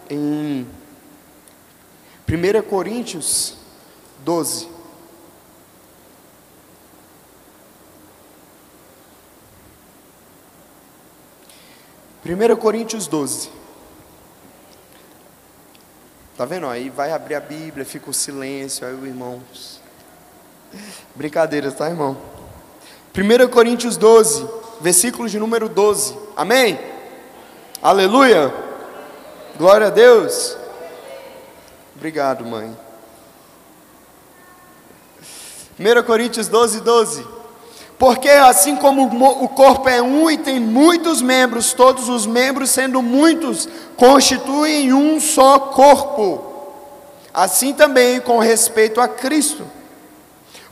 em 1 Coríntios 12. Primeira Coríntios 12. Tá vendo? Aí vai abrir a Bíblia, fica o silêncio, aí o irmão. Brincadeira, tá, irmão? 1 Coríntios 12, versículo de número 12. Amém? Aleluia! Glória a Deus! Obrigado, mãe. 1 Coríntios 12, 12. Porque assim como o corpo é um e tem muitos membros, todos os membros, sendo muitos, constituem um só corpo. Assim também com respeito a Cristo.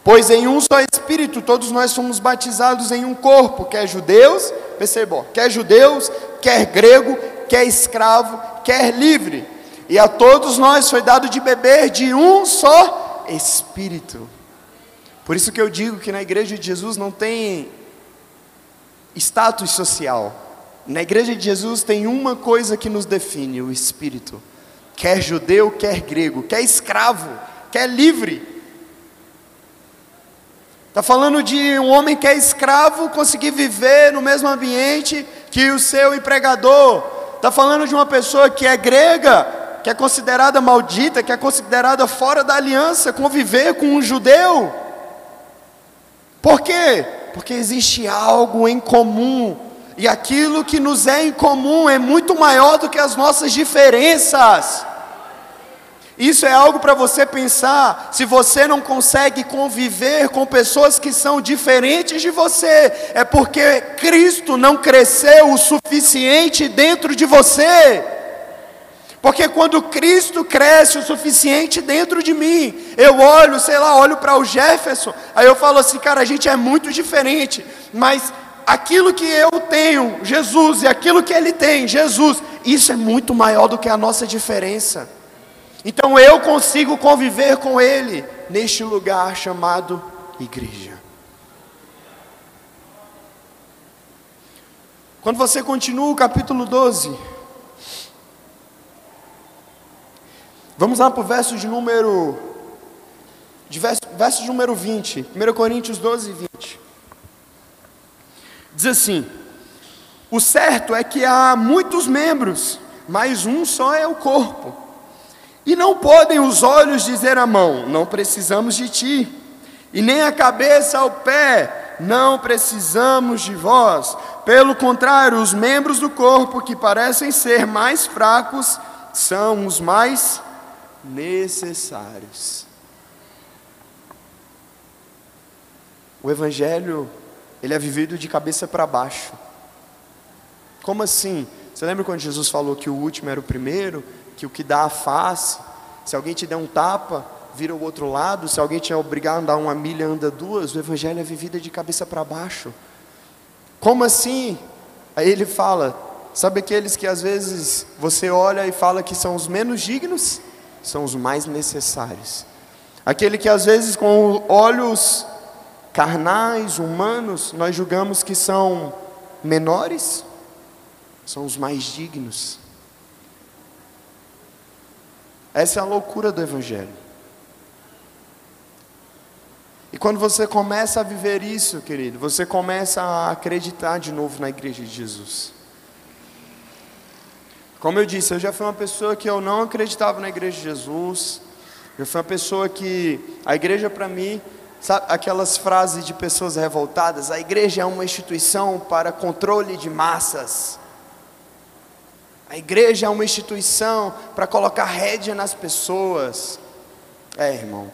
Pois em um só Espírito todos nós somos batizados em um corpo, quer judeus, percebam, quer judeus, quer grego, quer escravo, quer livre. E a todos nós foi dado de beber de um só Espírito. Por isso que eu digo que na igreja de Jesus não tem status social. Na igreja de Jesus tem uma coisa que nos define: o Espírito. Quer judeu, quer grego, quer escravo, quer livre. Está falando de um homem que é escravo conseguir viver no mesmo ambiente que o seu empregador. Está falando de uma pessoa que é grega, que é considerada maldita, que é considerada fora da aliança, conviver com um judeu. Por quê? Porque existe algo em comum. E aquilo que nos é em comum é muito maior do que as nossas diferenças. Isso é algo para você pensar. Se você não consegue conviver com pessoas que são diferentes de você, é porque Cristo não cresceu o suficiente dentro de você. Porque quando Cristo cresce o suficiente dentro de mim, eu olho, sei lá, olho para o Jefferson, aí eu falo assim, cara, a gente é muito diferente, mas aquilo que eu tenho, Jesus, e aquilo que ele tem, Jesus, isso é muito maior do que a nossa diferença. Então eu consigo conviver com Ele neste lugar chamado igreja. Quando você continua o capítulo 12, vamos lá para o verso de número, de verso, verso de número 20, 1 Coríntios 12, 20. Diz assim: O certo é que há muitos membros, mas um só é o corpo. E não podem os olhos dizer à mão: Não precisamos de ti, e nem a cabeça ao pé: Não precisamos de vós. Pelo contrário, os membros do corpo que parecem ser mais fracos são os mais necessários. O evangelho, ele é vivido de cabeça para baixo. Como assim? Você lembra quando Jesus falou que o último era o primeiro que o que dá a face, se alguém te der um tapa, vira o outro lado, se alguém te obrigar a andar uma milha, anda duas, o evangelho é vivida de cabeça para baixo. Como assim? Aí ele fala, sabe aqueles que às vezes você olha e fala que são os menos dignos? São os mais necessários. Aquele que às vezes com olhos carnais, humanos, nós julgamos que são menores, são os mais dignos. Essa é a loucura do Evangelho. E quando você começa a viver isso, querido, você começa a acreditar de novo na igreja de Jesus. Como eu disse, eu já fui uma pessoa que eu não acreditava na igreja de Jesus. Eu fui uma pessoa que a igreja para mim, sabe aquelas frases de pessoas revoltadas, a igreja é uma instituição para controle de massas. A igreja é uma instituição para colocar rédea nas pessoas. É, irmão,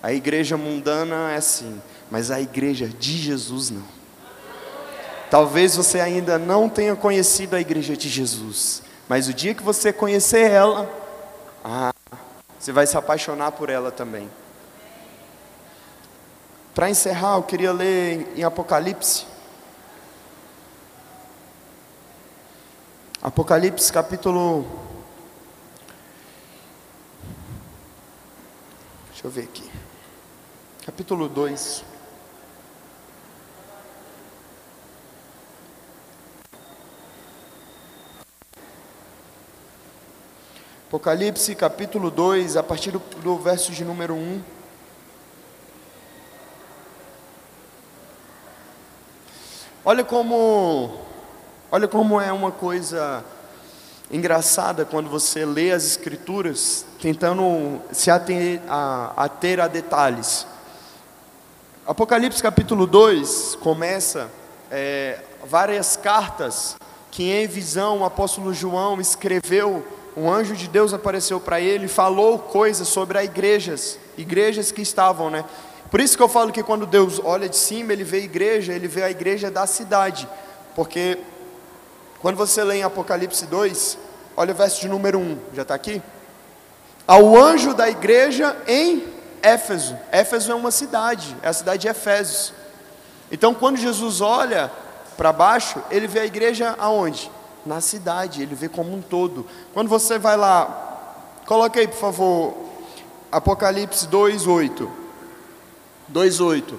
a igreja mundana é assim, mas a igreja de Jesus não. Talvez você ainda não tenha conhecido a igreja de Jesus, mas o dia que você conhecer ela, ah, você vai se apaixonar por ela também. Para encerrar, eu queria ler em Apocalipse. Apocalipse capítulo. Deixa eu ver aqui. Capítulo 2. Apocalipse capítulo 2, a partir do, do verso de número 1. Olha como, olha como é uma coisa engraçada quando você lê as escrituras tentando se ater a, ter a detalhes. Apocalipse capítulo 2 começa é, várias cartas que em visão o apóstolo João escreveu um anjo de Deus apareceu para ele e falou coisas sobre as igrejas, igrejas que estavam, né? Por isso que eu falo que quando Deus olha de cima, ele vê a igreja, ele vê a igreja da cidade. Porque quando você lê em Apocalipse 2, olha o verso de número 1, já está aqui? Ao anjo da igreja em Éfeso. Éfeso é uma cidade, é a cidade de Efésios. Então quando Jesus olha para baixo, ele vê a igreja aonde? Na cidade, ele vê como um todo. Quando você vai lá, coloque aí, por favor, Apocalipse 2:8. 2:8.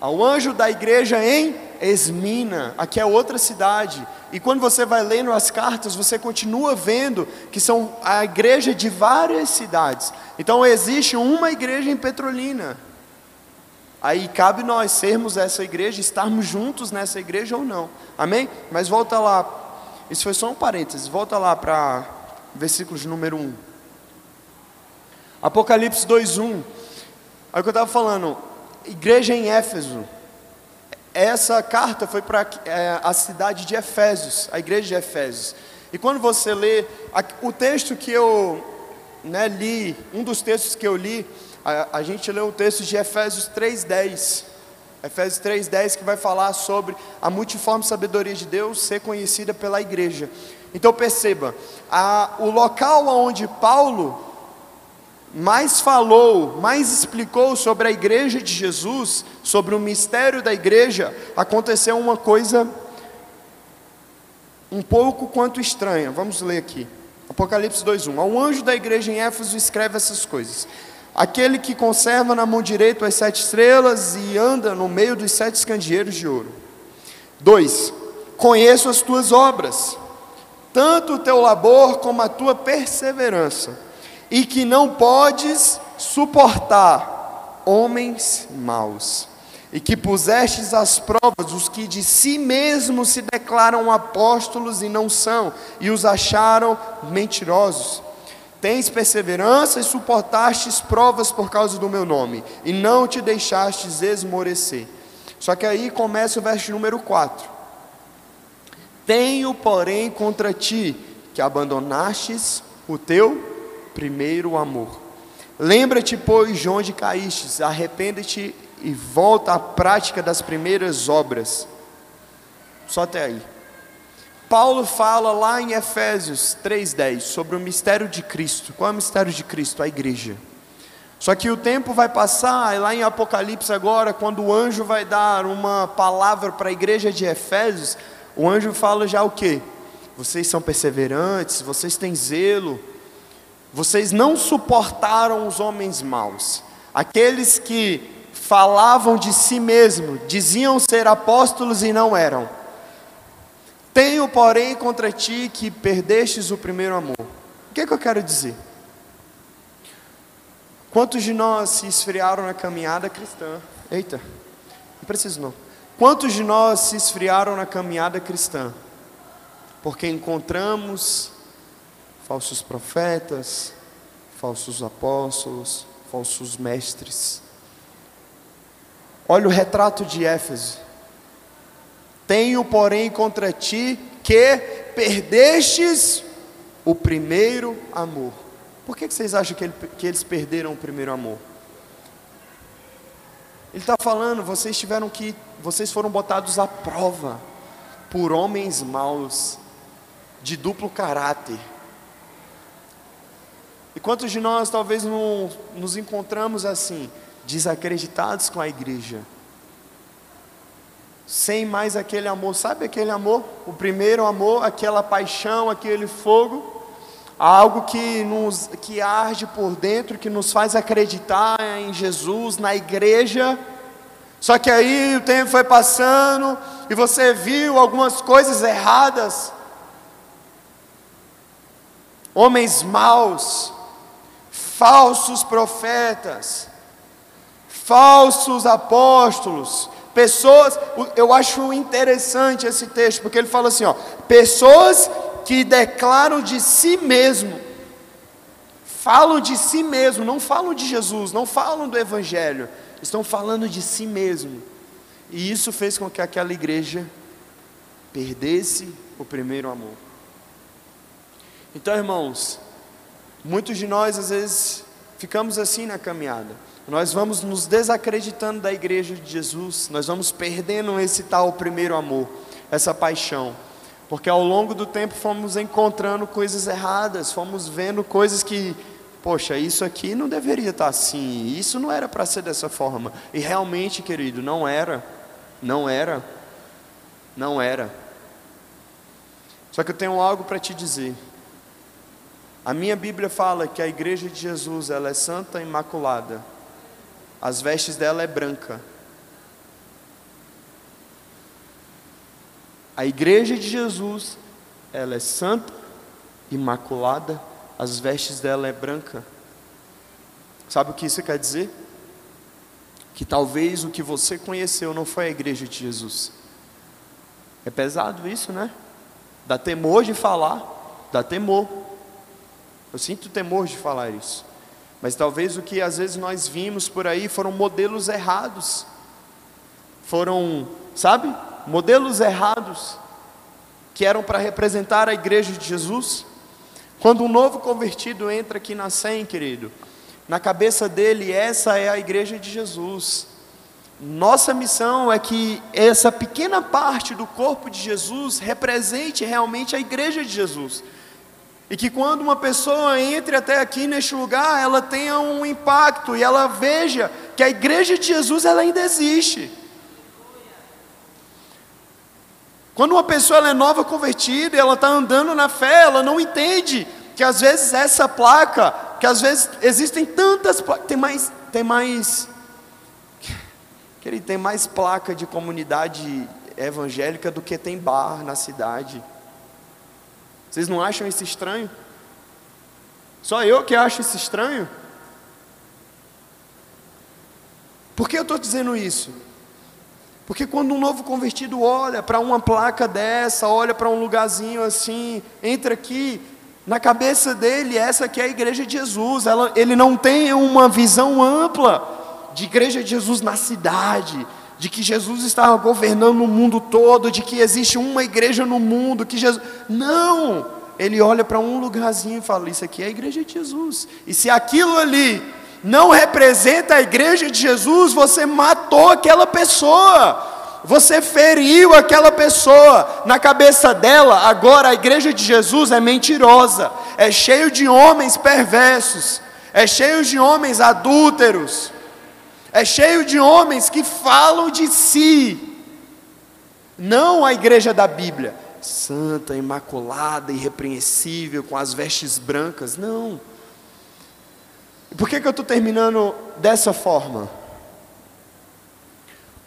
Ao anjo da igreja em Esmina, aqui é outra cidade. E quando você vai lendo as cartas, você continua vendo que são a igreja de várias cidades. Então existe uma igreja em Petrolina. Aí cabe nós sermos essa igreja, estarmos juntos nessa igreja ou não. Amém? Mas volta lá isso foi só um parênteses. Volta lá para versículos número 1. Apocalipse 2:1. Aí o que eu estava falando, igreja em Éfeso. Essa carta foi para é, a cidade de Efésios, a igreja de Efésios. E quando você lê a, o texto que eu né, li, um dos textos que eu li, a, a gente leu o texto de Efésios 3:10. Efésios 3,10 que vai falar sobre a multiforme sabedoria de Deus ser conhecida pela igreja. Então perceba, a, o local onde Paulo mais falou, mais explicou sobre a igreja de Jesus, sobre o mistério da igreja, aconteceu uma coisa um pouco quanto estranha. Vamos ler aqui. Apocalipse 2:1. Ao anjo da igreja em Éfeso escreve essas coisas. Aquele que conserva na mão direita as sete estrelas e anda no meio dos sete candeeiros de ouro. 2. Conheço as tuas obras, tanto o teu labor como a tua perseverança, e que não podes suportar homens maus, e que pusestes às provas os que de si mesmos se declaram apóstolos e não são, e os acharam mentirosos Tens perseverança e suportastes provas por causa do meu nome, e não te deixastes esmorecer. Só que aí começa o verso número 4. Tenho, porém, contra ti que abandonastes o teu primeiro amor. Lembra-te, pois, de onde caístes, arrepende-te e volta à prática das primeiras obras. Só até aí. Paulo fala lá em Efésios 3:10 sobre o mistério de Cristo. Qual é o mistério de Cristo? A igreja. Só que o tempo vai passar, e lá em Apocalipse agora, quando o anjo vai dar uma palavra para a igreja de Efésios, o anjo fala já o quê? Vocês são perseverantes, vocês têm zelo, vocês não suportaram os homens maus, aqueles que falavam de si mesmos, diziam ser apóstolos e não eram tenho, porém, contra ti que perdestes o primeiro amor. O que, é que eu quero dizer? Quantos de nós se esfriaram na caminhada cristã? Eita, não preciso não. Quantos de nós se esfriaram na caminhada cristã? Porque encontramos falsos profetas, falsos apóstolos, falsos mestres. Olha o retrato de Éfeso. Tenho, porém, contra ti que perdestes o primeiro amor. Por que, vocês acham que, que eles perderam o primeiro amor? Ele está falando, vocês tiveram que, vocês foram botados à prova. por homens maus, de duplo caráter. E quantos de nós talvez não nos encontramos assim, desacreditados com a igreja? Sem mais aquele amor, sabe aquele amor? O primeiro amor, aquela paixão, aquele fogo, algo que nos que arde por dentro, que nos faz acreditar em Jesus, na igreja. Só que aí o tempo foi passando e você viu algumas coisas erradas. Homens maus, falsos profetas, falsos apóstolos, pessoas, eu acho interessante esse texto, porque ele fala assim, ó, pessoas que declaram de si mesmo, falam de si mesmo, não falam de Jesus, não falam do Evangelho, estão falando de si mesmo, e isso fez com que aquela igreja perdesse o primeiro amor. Então, irmãos, Muitos de nós, às vezes, ficamos assim na caminhada. Nós vamos nos desacreditando da igreja de Jesus, nós vamos perdendo esse tal primeiro amor, essa paixão, porque ao longo do tempo fomos encontrando coisas erradas, fomos vendo coisas que, poxa, isso aqui não deveria estar assim, isso não era para ser dessa forma, e realmente, querido, não era, não era, não era. Só que eu tenho algo para te dizer. A minha Bíblia fala que a igreja de Jesus, ela é santa e imaculada. As vestes dela é branca. A igreja de Jesus, ela é santa, imaculada, as vestes dela é branca. Sabe o que isso quer dizer? Que talvez o que você conheceu não foi a igreja de Jesus. É pesado isso, né? Dá temor de falar, dá temor. Eu sinto temor de falar isso. Mas talvez o que às vezes nós vimos por aí foram modelos errados. Foram, sabe? Modelos errados que eram para representar a igreja de Jesus. Quando um novo convertido entra aqui na SEM, querido, na cabeça dele, essa é a igreja de Jesus. Nossa missão é que essa pequena parte do corpo de Jesus represente realmente a igreja de Jesus. E que quando uma pessoa entre até aqui neste lugar, ela tenha um impacto e ela veja que a igreja de Jesus ela ainda existe. Quando uma pessoa é nova convertida, ela está andando na fé, ela não entende que às vezes essa placa, que às vezes existem tantas placas, tem mais, tem mais, querido, tem mais placa de comunidade evangélica do que tem bar na cidade. Vocês não acham isso estranho? Só eu que acho isso estranho? Por que eu estou dizendo isso? Porque quando um novo convertido olha para uma placa dessa, olha para um lugarzinho assim, entra aqui, na cabeça dele, essa aqui é a igreja de Jesus. Ela, ele não tem uma visão ampla de igreja de Jesus na cidade, de que Jesus estava governando o mundo todo, de que existe uma igreja no mundo, que Jesus. Não! Ele olha para um lugarzinho e fala: Isso aqui é a igreja de Jesus. E se aquilo ali não representa a igreja de Jesus, você matou aquela pessoa. Você feriu aquela pessoa, na cabeça dela, agora a igreja de Jesus é mentirosa, é cheio de homens perversos, é cheio de homens adúlteros, é cheio de homens que falam de si, não a igreja da Bíblia, santa, imaculada, irrepreensível, com as vestes brancas, não. Por que, que eu estou terminando dessa forma?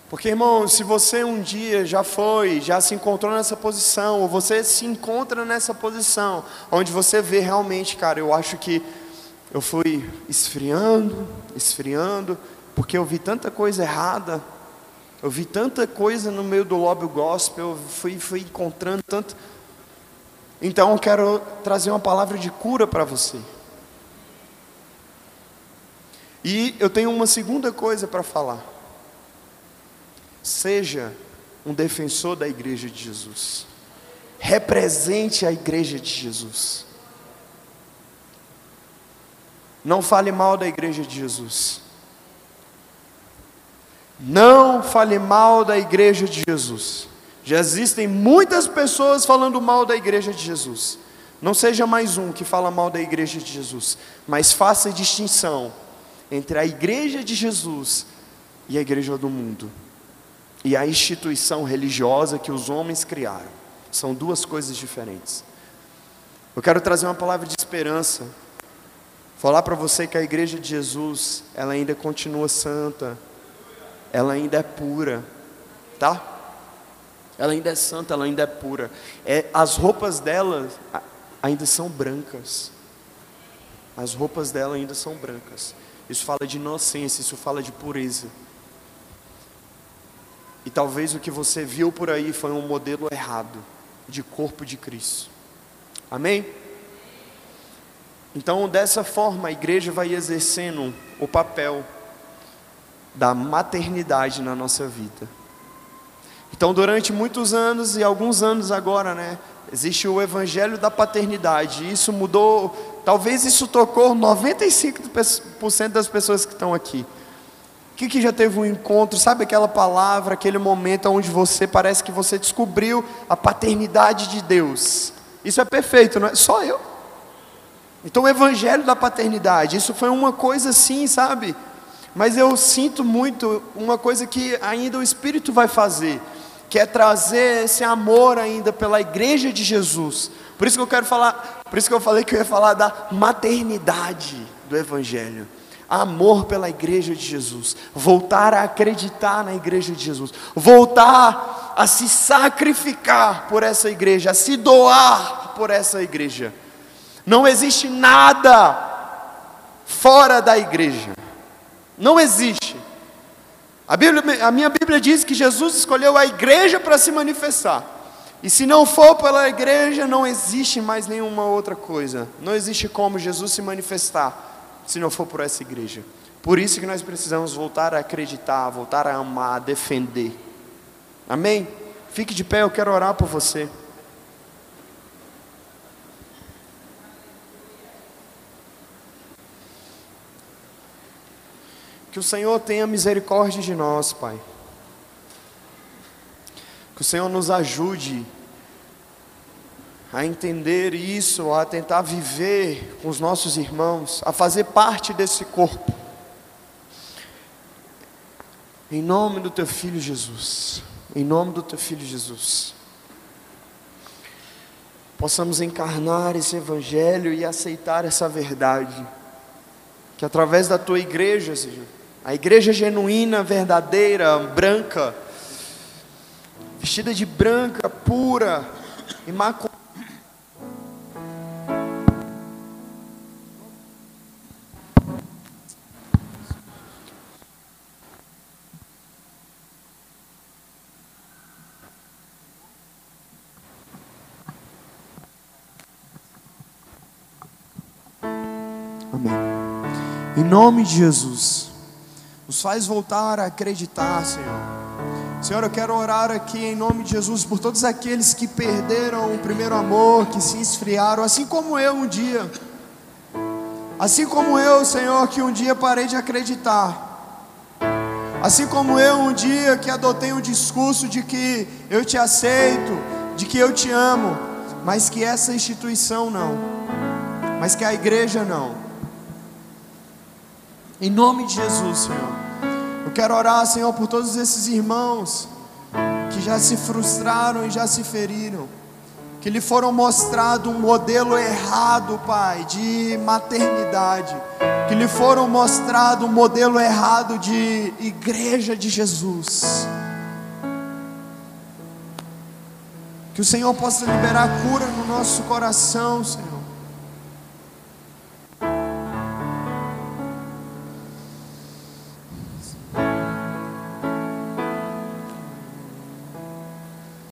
Porque, irmão, se você um dia já foi, já se encontrou nessa posição, ou você se encontra nessa posição, onde você vê realmente, cara, eu acho que eu fui esfriando, esfriando, porque eu vi tanta coisa errada, eu vi tanta coisa no meio do lobby gospel, eu fui, fui encontrando tanto. Então eu quero trazer uma palavra de cura para você. E eu tenho uma segunda coisa para falar. Seja um defensor da igreja de Jesus. Represente a igreja de Jesus. Não fale mal da igreja de Jesus. Não fale mal da igreja de Jesus. Já existem muitas pessoas falando mal da igreja de Jesus. Não seja mais um que fala mal da igreja de Jesus, mas faça distinção entre a igreja de Jesus e a igreja do mundo. E a instituição religiosa que os homens criaram. São duas coisas diferentes. Eu quero trazer uma palavra de esperança. Falar para você que a igreja de Jesus, ela ainda continua santa. Ela ainda é pura, tá? Ela ainda é santa, ela ainda é pura. É, as roupas dela ainda são brancas. As roupas dela ainda são brancas. Isso fala de inocência, isso fala de pureza. E talvez o que você viu por aí foi um modelo errado de corpo de Cristo. Amém? Então, dessa forma, a igreja vai exercendo o papel da maternidade na nossa vida. Então, durante muitos anos e alguns anos agora, né, existe o evangelho da paternidade. Isso mudou, talvez isso tocou 95% das pessoas que estão aqui. Que que já teve um encontro, sabe aquela palavra, aquele momento onde você parece que você descobriu a paternidade de Deus. Isso é perfeito, não é? Só eu. Então, o evangelho da paternidade, isso foi uma coisa assim, sabe? Mas eu sinto muito uma coisa que ainda o Espírito vai fazer, que é trazer esse amor ainda pela igreja de Jesus. Por isso que eu quero falar, por isso que eu falei que eu ia falar da maternidade do evangelho. Amor pela igreja de Jesus, voltar a acreditar na igreja de Jesus, voltar a se sacrificar por essa igreja, a se doar por essa igreja. Não existe nada fora da igreja. Não existe. A, Bíblia, a minha Bíblia diz que Jesus escolheu a igreja para se manifestar. E se não for pela igreja, não existe mais nenhuma outra coisa. Não existe como Jesus se manifestar se não for por essa igreja. Por isso que nós precisamos voltar a acreditar, voltar a amar, a defender. Amém? Fique de pé, eu quero orar por você. Que o Senhor tenha misericórdia de nós, Pai. Que o Senhor nos ajude a entender isso, a tentar viver com os nossos irmãos, a fazer parte desse corpo. Em nome do teu filho Jesus. Em nome do teu filho Jesus. Possamos encarnar esse evangelho e aceitar essa verdade. Que através da tua igreja, Senhor, a igreja genuína, verdadeira, branca, vestida de branca, pura, imaculada. Amém. Em nome de Jesus. Nos faz voltar a acreditar, Senhor. Senhor, eu quero orar aqui em nome de Jesus por todos aqueles que perderam o primeiro amor, que se esfriaram, assim como eu um dia. Assim como eu, Senhor, que um dia parei de acreditar. Assim como eu um dia que adotei um discurso de que eu te aceito, de que eu te amo, mas que essa instituição não, mas que a igreja não. Em nome de Jesus, Senhor. Eu quero orar, Senhor, por todos esses irmãos que já se frustraram e já se feriram, que lhe foram mostrado um modelo errado, Pai, de maternidade, que lhe foram mostrado um modelo errado de igreja de Jesus. Que o Senhor possa liberar cura no nosso coração, Senhor